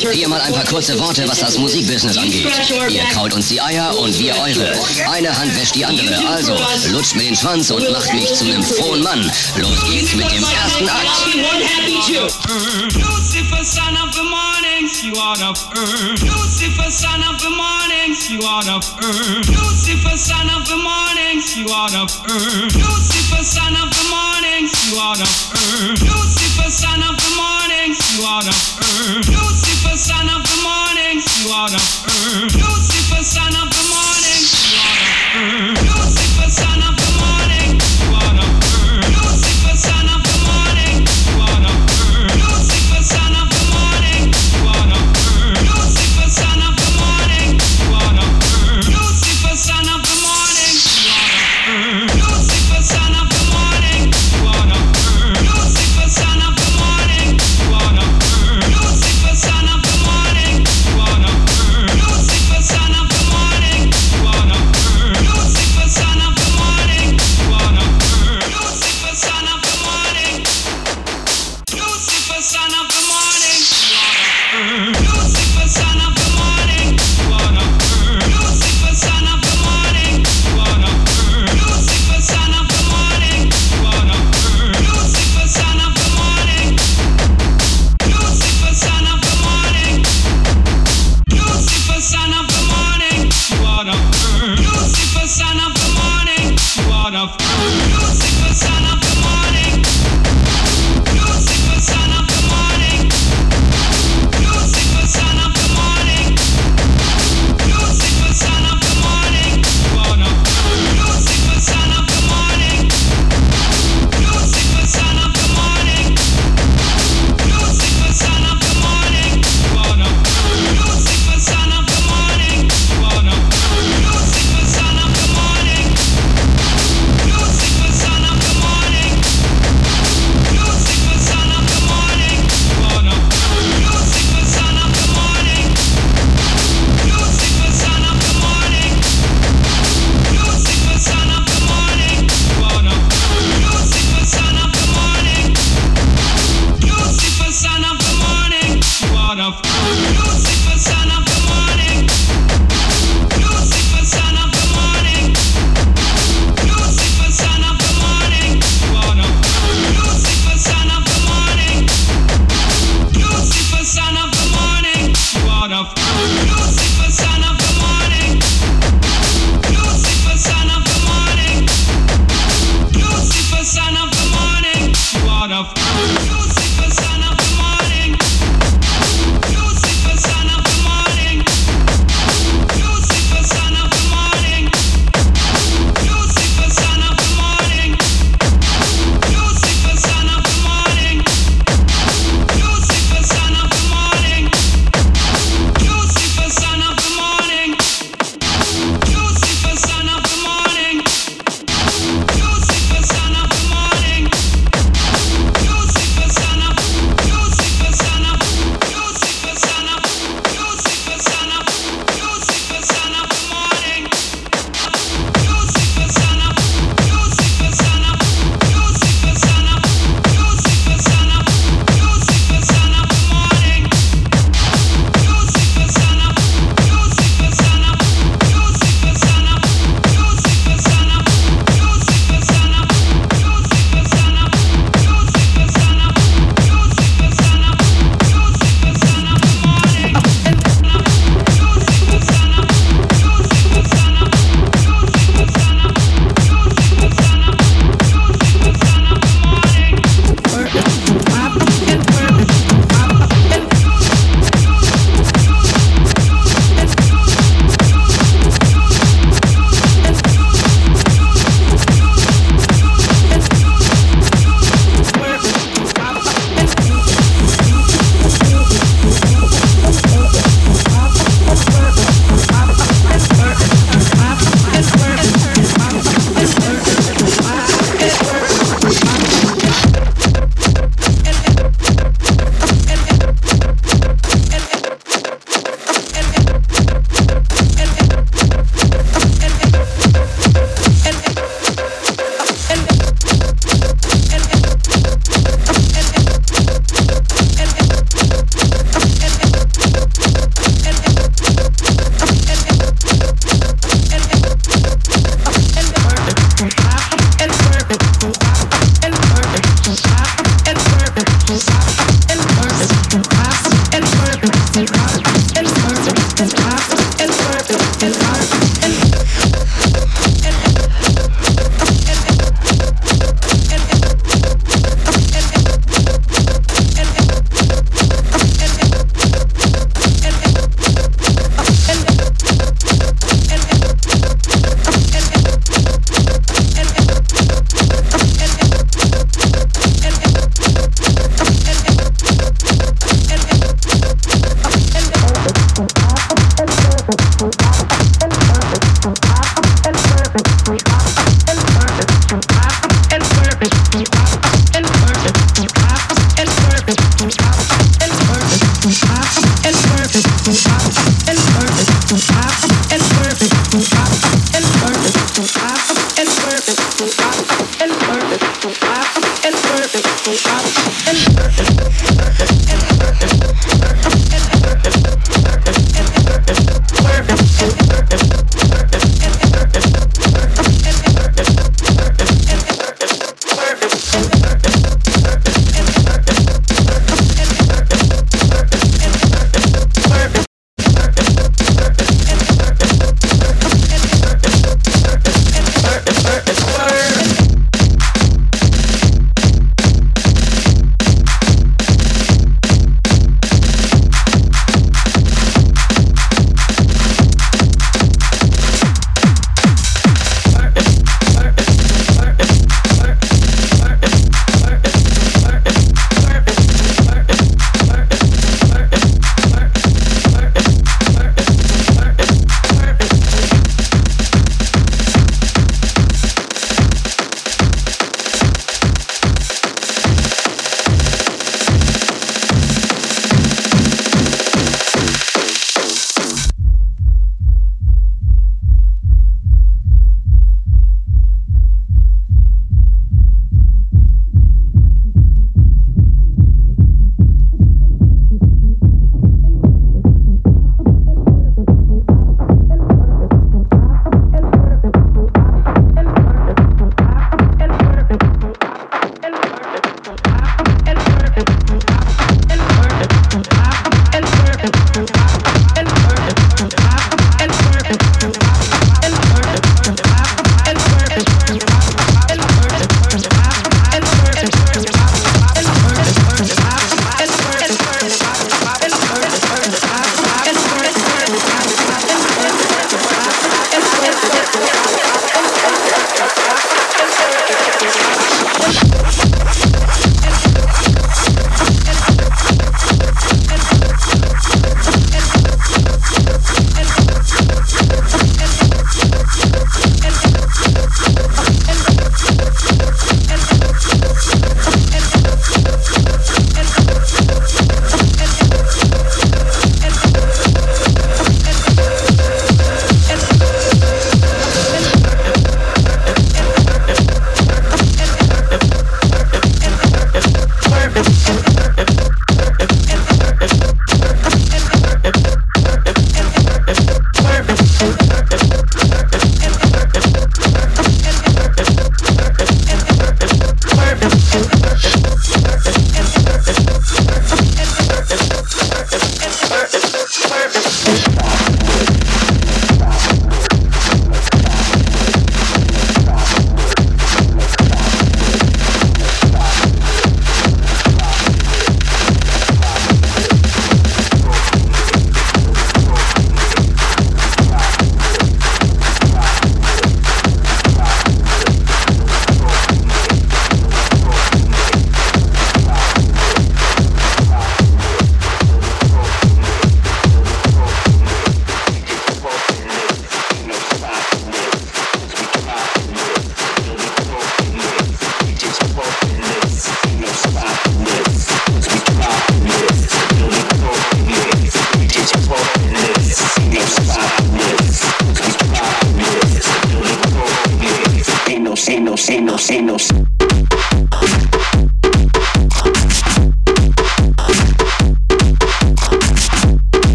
Hier mal ein paar kurze Worte, was das Musikbusiness angeht. Ihr kaut uns die Eier und wir eure. Eine Hand wäscht die andere. Also, lutscht mir den Schwanz und macht mich zu einem frohen Mann. Los geht's mit dem ersten Akt. Lucifer, son of the morning, you are the Lucifer, son of the morning, you are the Lucifer, son of the morning, you are the Lucifer, son of the morning, you are the Lucifer, son of the morning, you are the Lucifer, son of the morning, you are the Lucifer, son of the morning, you are the Lucifer,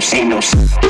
single.